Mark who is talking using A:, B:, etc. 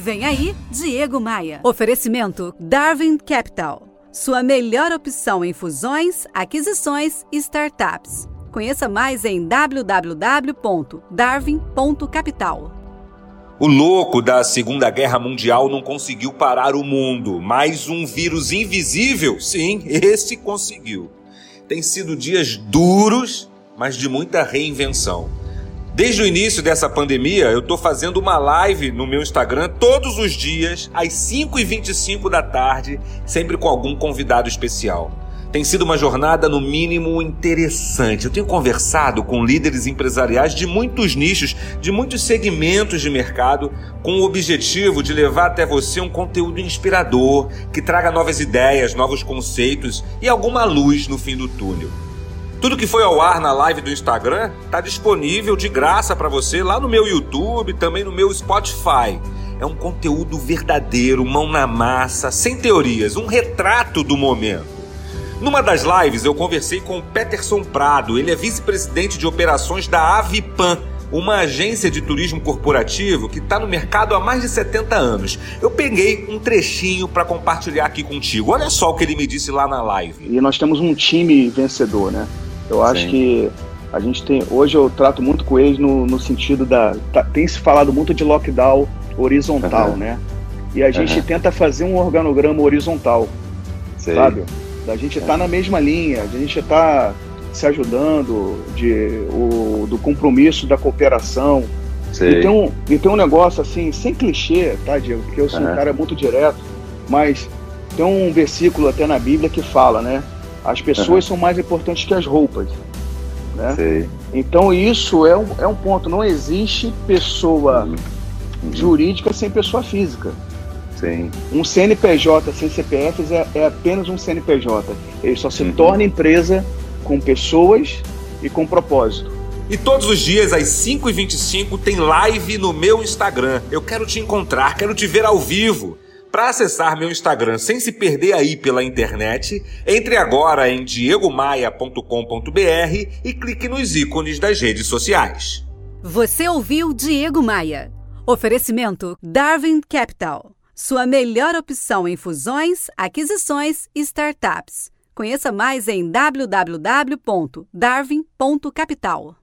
A: Vem aí, Diego Maia. Oferecimento Darwin Capital. Sua melhor opção em fusões, aquisições e startups. Conheça mais em www.darwin.capital.
B: O louco da Segunda Guerra Mundial não conseguiu parar o mundo, mas um vírus invisível, sim, esse conseguiu. Tem sido dias duros, mas de muita reinvenção. Desde o início dessa pandemia, eu estou fazendo uma live no meu Instagram todos os dias, às 5h25 da tarde, sempre com algum convidado especial. Tem sido uma jornada, no mínimo, interessante. Eu tenho conversado com líderes empresariais de muitos nichos, de muitos segmentos de mercado, com o objetivo de levar até você um conteúdo inspirador, que traga novas ideias, novos conceitos e alguma luz no fim do túnel. Tudo que foi ao ar na live do Instagram está disponível de graça para você lá no meu YouTube, também no meu Spotify. É um conteúdo verdadeiro, mão na massa, sem teorias, um retrato do momento. Numa das lives eu conversei com o Peterson Prado, ele é vice-presidente de operações da Avipan, uma agência de turismo corporativo que está no mercado há mais de 70 anos. Eu peguei um trechinho para compartilhar aqui contigo. Olha só o que ele me disse lá na live.
C: E nós temos um time vencedor, né? Eu acho Sim. que a gente tem. Hoje eu trato muito com eles no, no sentido da. Tá, tem se falado muito de lockdown horizontal, uhum. né? E a gente uhum. tenta fazer um organograma horizontal, Sei. sabe? A gente está na mesma linha, a gente está se ajudando, de, o, do compromisso da cooperação. Sei. E tem, um, e tem um negócio assim, sem clichê, tá, Diego? Porque eu sou uhum. um cara muito direto, mas tem um versículo até na Bíblia que fala, né? As pessoas uhum. são mais importantes que as roupas. Né? Sei. Então isso é um, é um ponto. Não existe pessoa uhum. uhum. jurídica sem pessoa física. Sim. Um CNPJ sem CPF é, é, apenas um CNPJ. Ele só se uhum. torna empresa com pessoas e com propósito.
B: E todos os dias, às 5h25, tem live no meu Instagram. Eu quero te encontrar, quero te ver ao vivo. Para acessar meu Instagram sem se perder aí pela internet, entre agora em diegomaia.com.br e clique nos ícones das redes sociais.
A: Você ouviu Diego Maia. Oferecimento Darwin Capital. Sua melhor opção em fusões, aquisições e startups. Conheça mais em www.darwin.capital.